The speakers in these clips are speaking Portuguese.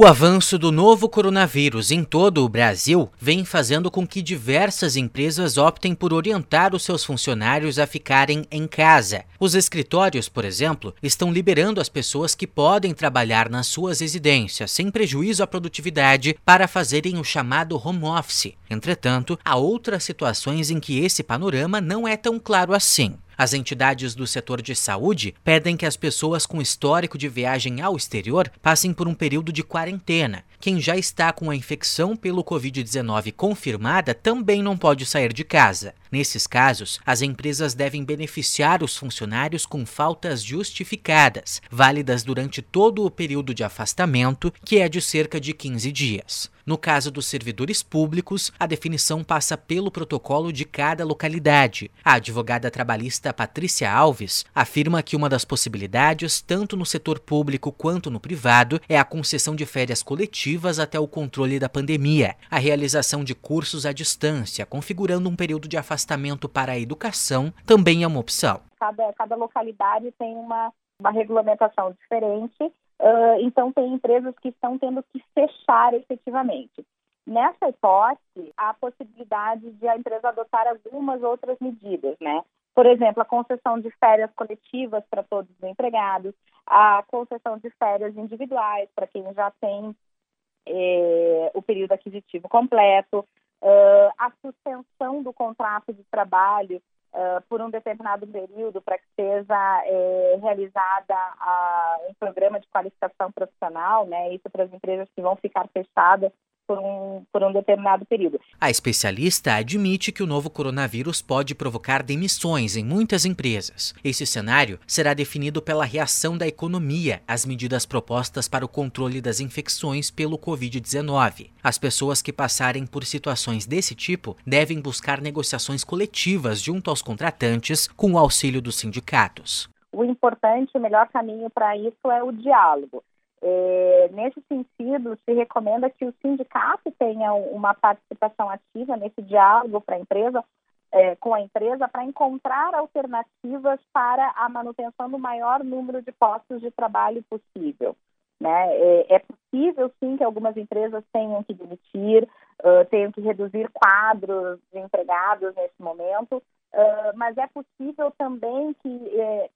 O avanço do novo coronavírus em todo o Brasil vem fazendo com que diversas empresas optem por orientar os seus funcionários a ficarem em casa. Os escritórios, por exemplo, estão liberando as pessoas que podem trabalhar nas suas residências sem prejuízo à produtividade para fazerem o chamado home office. Entretanto, há outras situações em que esse panorama não é tão claro assim. As entidades do setor de saúde pedem que as pessoas com histórico de viagem ao exterior passem por um período de quarentena. Quem já está com a infecção pelo Covid-19 confirmada também não pode sair de casa. Nesses casos, as empresas devem beneficiar os funcionários com faltas justificadas, válidas durante todo o período de afastamento, que é de cerca de 15 dias. No caso dos servidores públicos, a definição passa pelo protocolo de cada localidade. A advogada trabalhista Patrícia Alves afirma que uma das possibilidades, tanto no setor público quanto no privado, é a concessão de férias coletivas até o controle da pandemia, a realização de cursos à distância, configurando um período de afastamento para a educação, também é uma opção. Cada, cada localidade tem uma, uma regulamentação diferente Uh, então, tem empresas que estão tendo que fechar efetivamente. Nessa hipótese, há a possibilidade de a empresa adotar algumas outras medidas, né? Por exemplo, a concessão de férias coletivas para todos os empregados, a concessão de férias individuais para quem já tem eh, o período aquisitivo completo, uh, a suspensão do contrato de trabalho uh, por um determinado período para que seja é, realizada a, um programa de qualificação profissional, né? Isso para as empresas que vão ficar fechadas por um, por um determinado período. A especialista admite que o novo coronavírus pode provocar demissões em muitas empresas. Esse cenário será definido pela reação da economia às medidas propostas para o controle das infecções pelo Covid-19. As pessoas que passarem por situações desse tipo devem buscar negociações coletivas junto aos contratantes com o auxílio dos sindicatos. O importante, o melhor caminho para isso é o diálogo. É, nesse sentido, se recomenda que o sindicato tenha uma participação ativa nesse diálogo para a empresa, é, com a empresa, para encontrar alternativas para a manutenção do maior número de postos de trabalho possível. Né? É, é possível, sim, que algumas empresas tenham que demitir, uh, tenham que reduzir quadros de empregados nesse momento, Uh, mas é possível também que, eh,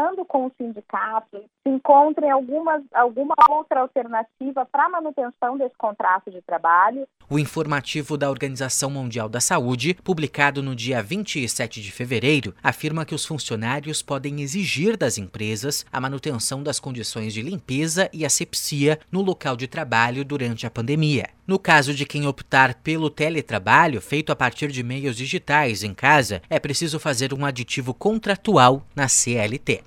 conversando com o sindicato, se encontre algumas, alguma outra alternativa para manutenção desse contrato de trabalho. O informativo da Organização Mundial da Saúde, publicado no dia 27 de fevereiro, afirma que os funcionários podem exigir das empresas a manutenção das condições de limpeza e asepsia no local de trabalho durante a pandemia. No caso de quem optar pelo teletrabalho feito a partir de meios digitais em casa, é preciso fazer um aditivo contratual na CLT.